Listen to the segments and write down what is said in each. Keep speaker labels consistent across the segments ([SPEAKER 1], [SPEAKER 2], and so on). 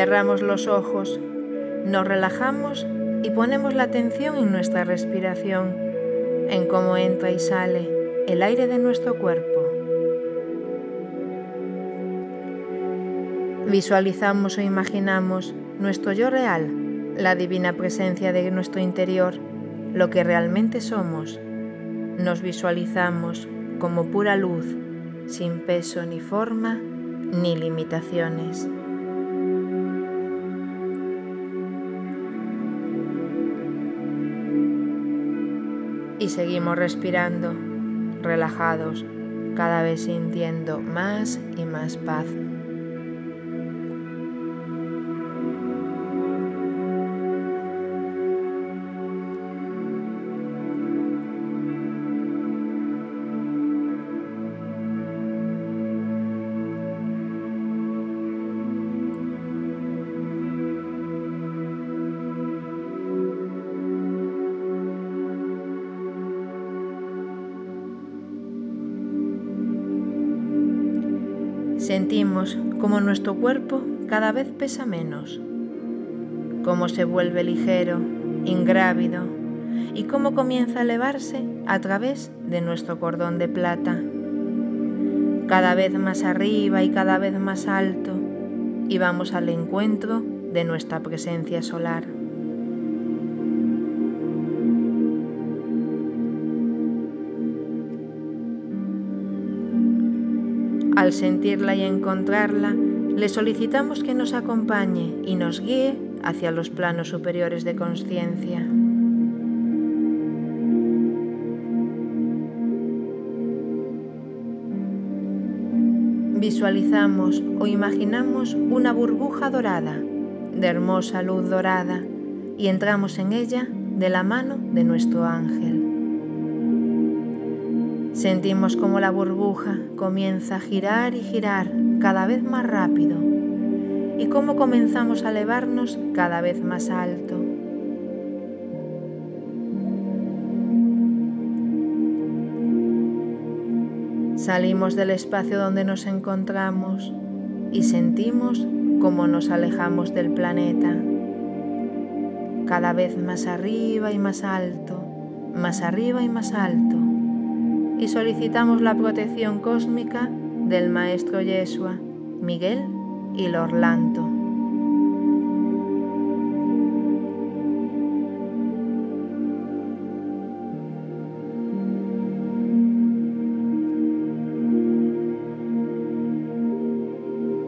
[SPEAKER 1] Cerramos los ojos, nos relajamos y ponemos la atención en nuestra respiración, en cómo entra y sale el aire de nuestro cuerpo. Visualizamos o imaginamos nuestro yo real, la divina presencia de nuestro interior, lo que realmente somos. Nos visualizamos como pura luz, sin peso ni forma ni limitaciones. Y seguimos respirando, relajados, cada vez sintiendo más y más paz. Sentimos como nuestro cuerpo cada vez pesa menos, cómo se vuelve ligero, ingrávido y cómo comienza a elevarse a través de nuestro cordón de plata, cada vez más arriba y cada vez más alto, y vamos al encuentro de nuestra presencia solar. Al sentirla y encontrarla, le solicitamos que nos acompañe y nos guíe hacia los planos superiores de conciencia. Visualizamos o imaginamos una burbuja dorada, de hermosa luz dorada, y entramos en ella de la mano de nuestro ángel. Sentimos como la burbuja comienza a girar y girar cada vez más rápido. Y cómo comenzamos a elevarnos cada vez más alto. Salimos del espacio donde nos encontramos y sentimos cómo nos alejamos del planeta, cada vez más arriba y más alto, más arriba y más alto y solicitamos la protección cósmica del Maestro Yeshua, Miguel y Lorlanto.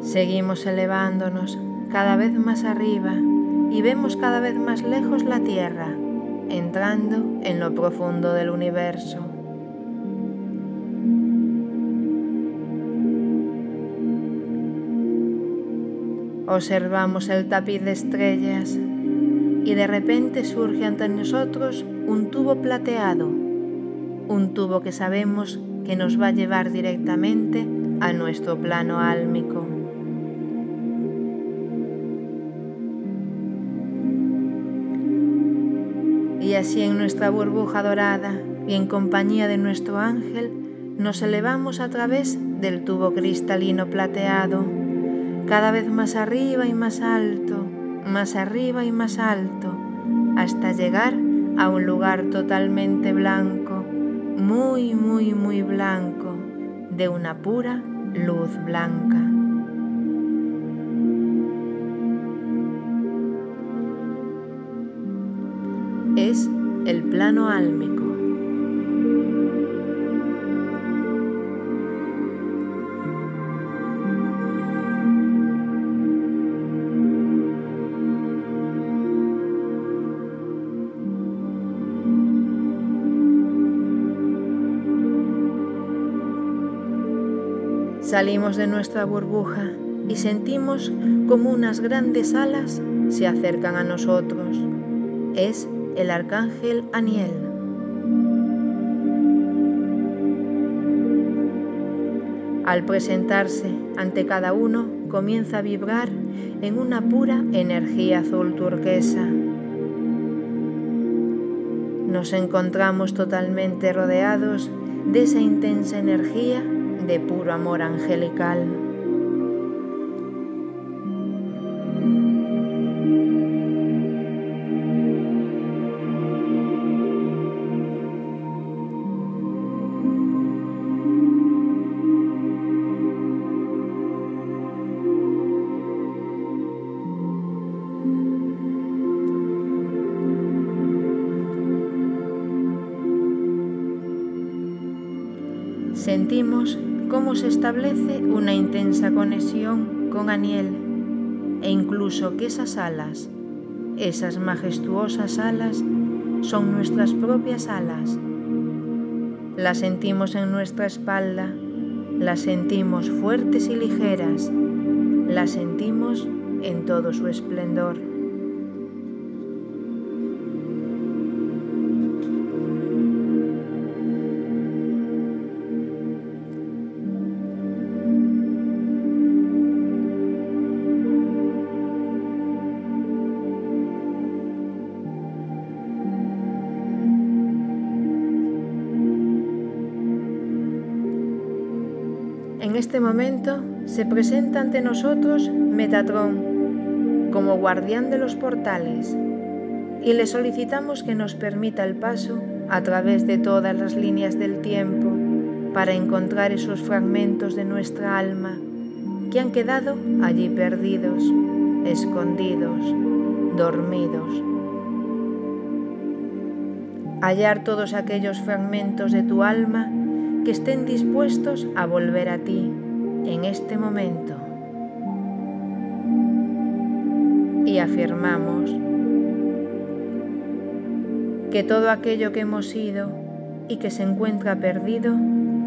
[SPEAKER 1] Seguimos elevándonos cada vez más arriba y vemos cada vez más lejos la Tierra, entrando en lo profundo del universo. Observamos el tapiz de estrellas y de repente surge ante nosotros un tubo plateado, un tubo que sabemos que nos va a llevar directamente a nuestro plano álmico. Y así en nuestra burbuja dorada y en compañía de nuestro ángel nos elevamos a través del tubo cristalino plateado cada vez más arriba y más alto, más arriba y más alto, hasta llegar a un lugar totalmente blanco, muy, muy, muy blanco, de una pura luz blanca. Es el plano álmico. Salimos de nuestra burbuja y sentimos como unas grandes alas se acercan a nosotros. Es el arcángel Aniel. Al presentarse ante cada uno, comienza a vibrar en una pura energía azul turquesa. Nos encontramos totalmente rodeados de esa intensa energía de puro amor angelical. Establece una intensa conexión con Aniel e incluso que esas alas, esas majestuosas alas, son nuestras propias alas. Las sentimos en nuestra espalda, las sentimos fuertes y ligeras, las sentimos en todo su esplendor. Este momento se presenta ante nosotros Metatron como guardián de los portales y le solicitamos que nos permita el paso a través de todas las líneas del tiempo para encontrar esos fragmentos de nuestra alma que han quedado allí perdidos, escondidos, dormidos. Hallar todos aquellos fragmentos de tu alma que estén dispuestos a volver a ti en este momento. Y afirmamos que todo aquello que hemos sido y que se encuentra perdido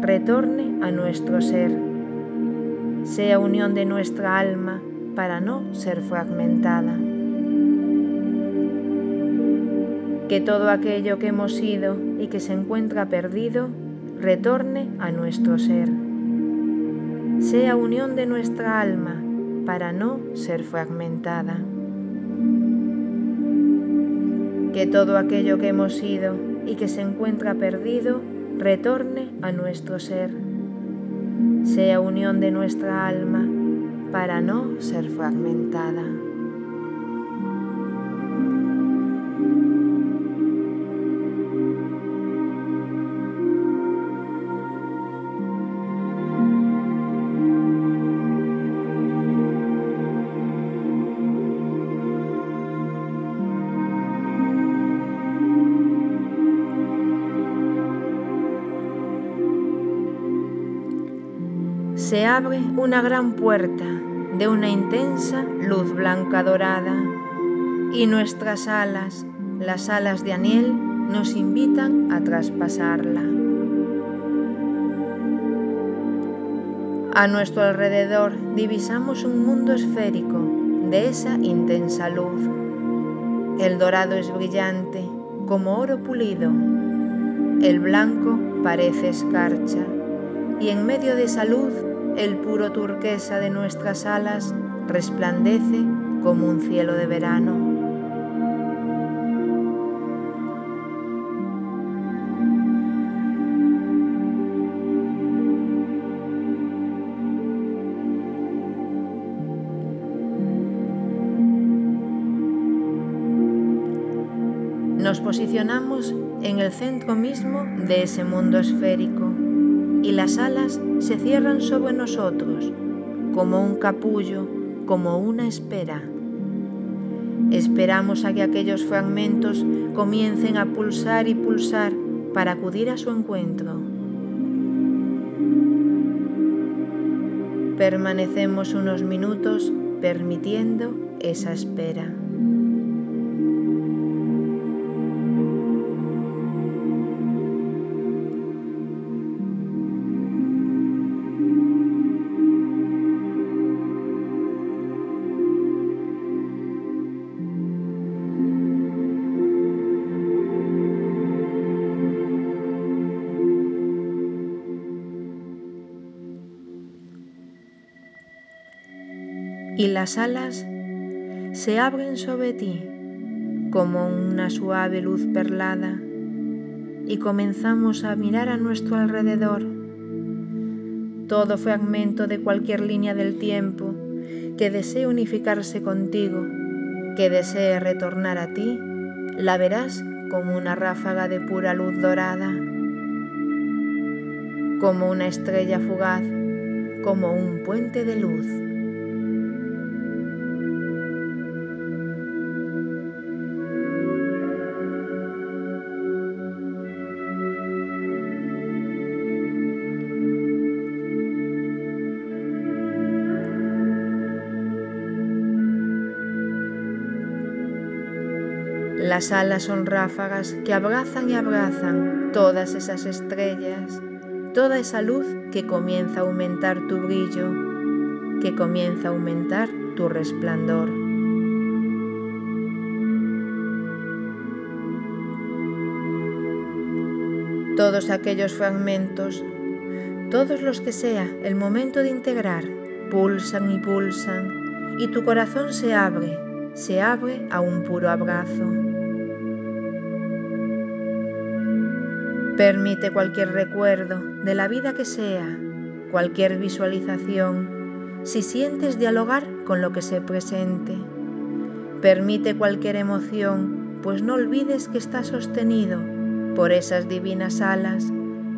[SPEAKER 1] retorne a nuestro ser, sea unión de nuestra alma para no ser fragmentada. Que todo aquello que hemos sido y que se encuentra perdido retorne a nuestro ser. Sea unión de nuestra alma para no ser fragmentada. Que todo aquello que hemos sido y que se encuentra perdido retorne a nuestro ser. Sea unión de nuestra alma para no ser fragmentada. Se abre una gran puerta de una intensa luz blanca dorada y nuestras alas, las alas de Aniel, nos invitan a traspasarla. A nuestro alrededor divisamos un mundo esférico de esa intensa luz. El dorado es brillante como oro pulido, el blanco parece escarcha y en medio de esa luz el puro turquesa de nuestras alas resplandece como un cielo de verano. Nos posicionamos en el centro mismo de ese mundo esférico y las alas se cierran sobre nosotros como un capullo, como una espera. Esperamos a que aquellos fragmentos comiencen a pulsar y pulsar para acudir a su encuentro. Permanecemos unos minutos permitiendo esa espera. Y las alas se abren sobre ti como una suave luz perlada y comenzamos a mirar a nuestro alrededor. Todo fragmento de cualquier línea del tiempo que desee unificarse contigo, que desee retornar a ti, la verás como una ráfaga de pura luz dorada, como una estrella fugaz, como un puente de luz. Las alas son ráfagas que abrazan y abrazan todas esas estrellas, toda esa luz que comienza a aumentar tu brillo, que comienza a aumentar tu resplandor. Todos aquellos fragmentos, todos los que sea el momento de integrar, pulsan y pulsan, y tu corazón se abre, se abre a un puro abrazo. Permite cualquier recuerdo de la vida que sea, cualquier visualización, si sientes dialogar con lo que se presente. Permite cualquier emoción, pues no olvides que está sostenido por esas divinas alas,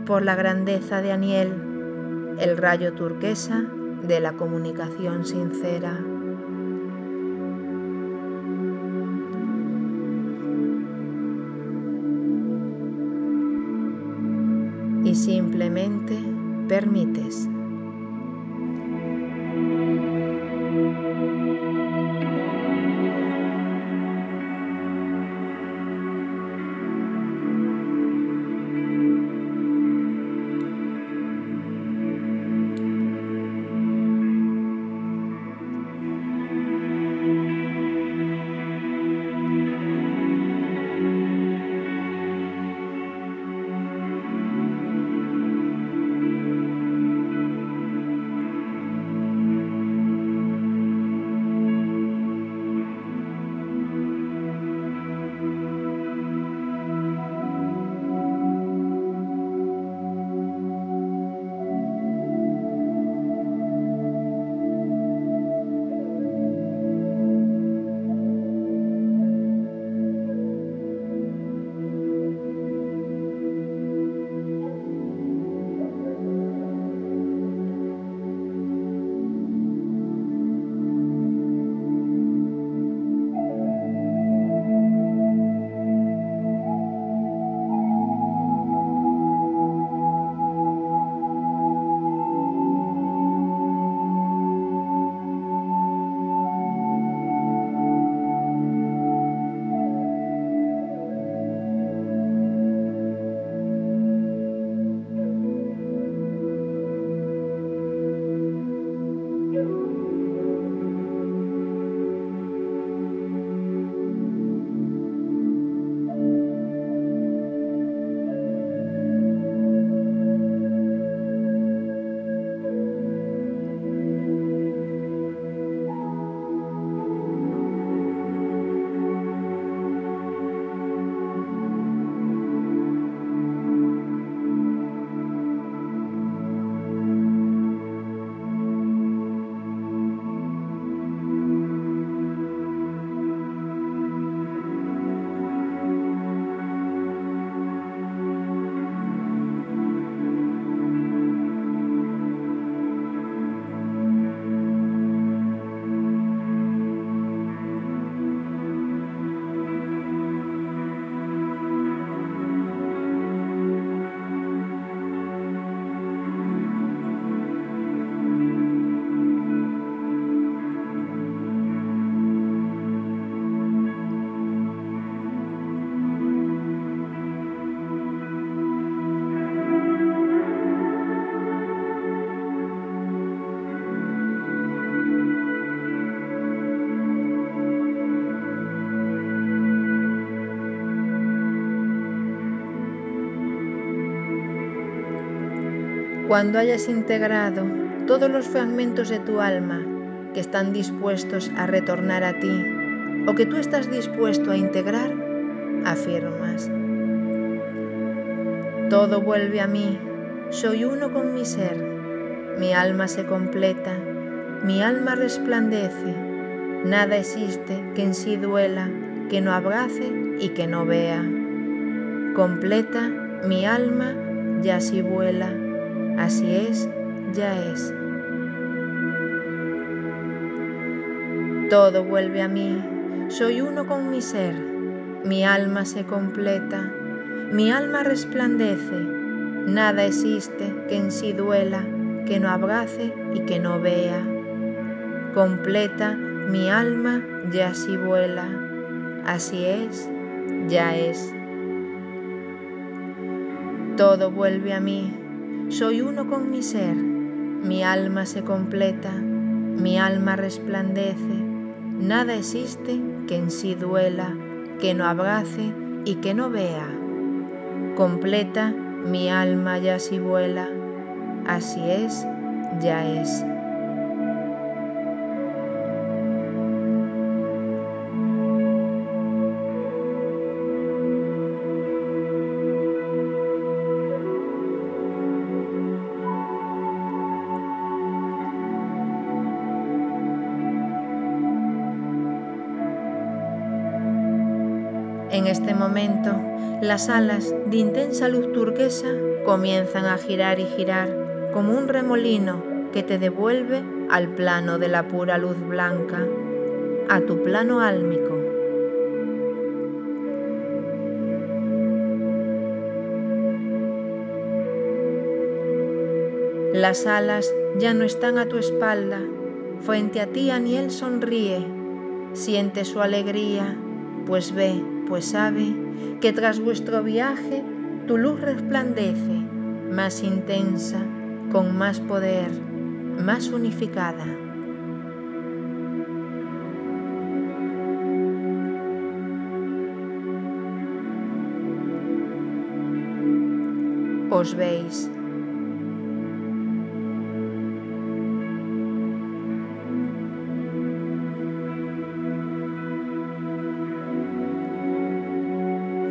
[SPEAKER 1] por la grandeza de Aniel, el rayo turquesa de la comunicación sincera. Y simplemente permites. Cuando hayas integrado todos los fragmentos de tu alma que están dispuestos a retornar a ti o que tú estás dispuesto a integrar, afirmas. Todo vuelve a mí, soy uno con mi ser, mi alma se completa, mi alma resplandece, nada existe que en sí duela, que no abrace y que no vea. Completa, mi alma ya si vuela Así es, ya es. Todo vuelve a mí, soy uno con mi ser, mi alma se completa, mi alma resplandece, nada existe que en sí duela, que no abrace y que no vea. Completa mi alma ya si vuela, así es, ya es. Todo vuelve a mí, soy uno con mi ser, mi alma se completa, mi alma resplandece, nada existe que en sí duela, que no abrace y que no vea. Completa mi alma ya si vuela, así es, ya es. En este momento, las alas de intensa luz turquesa comienzan a girar y girar como un remolino que te devuelve al plano de la pura luz blanca, a tu plano álmico. Las alas ya no están a tu espalda, frente a ti Aniel sonríe, siente su alegría, pues ve pues sabe que tras vuestro viaje tu luz resplandece, más intensa, con más poder, más unificada. Os veis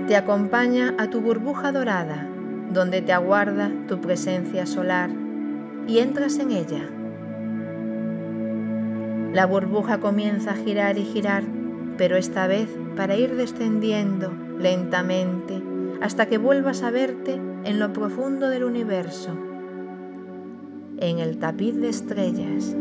[SPEAKER 1] te acompaña a tu burbuja dorada, donde te aguarda tu presencia solar, y entras en ella. La burbuja comienza a girar y girar, pero esta vez para ir descendiendo lentamente hasta que vuelvas a verte en lo profundo del universo, en el tapiz de estrellas.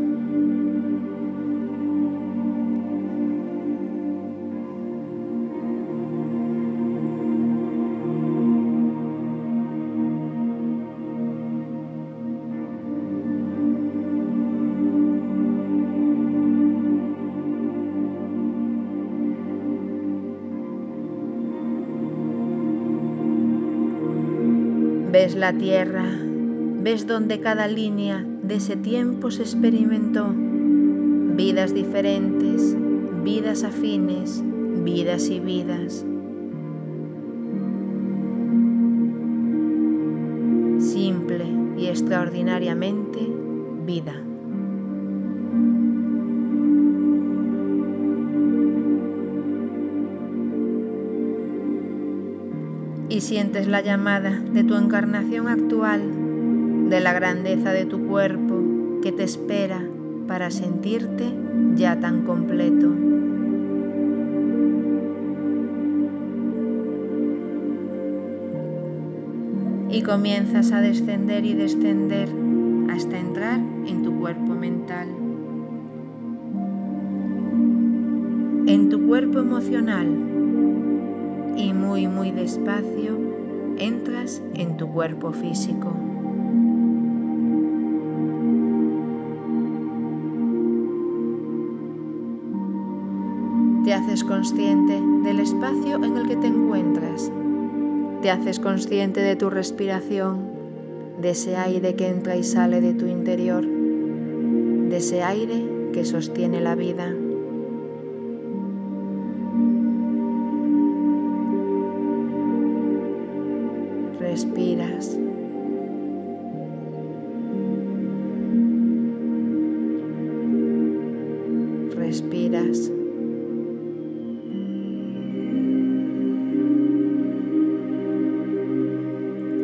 [SPEAKER 1] La tierra, ves donde cada línea de ese tiempo se experimentó, vidas diferentes, vidas afines, vidas y vidas. Simple y extraordinariamente vida. Y sientes la llamada de tu encarnación actual, de la grandeza de tu cuerpo que te espera para sentirte ya tan completo. Y comienzas a descender y descender hasta entrar en tu cuerpo mental, en tu cuerpo emocional y muy muy despacio entras en tu cuerpo físico. Te haces consciente del espacio en el que te encuentras. Te haces consciente de tu respiración, de ese aire que entra y sale de tu interior, de ese aire que sostiene la vida. Respiras. Respiras.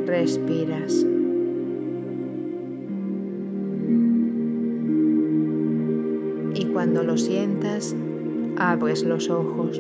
[SPEAKER 1] Respiras. Y cuando lo sientas, abres los ojos.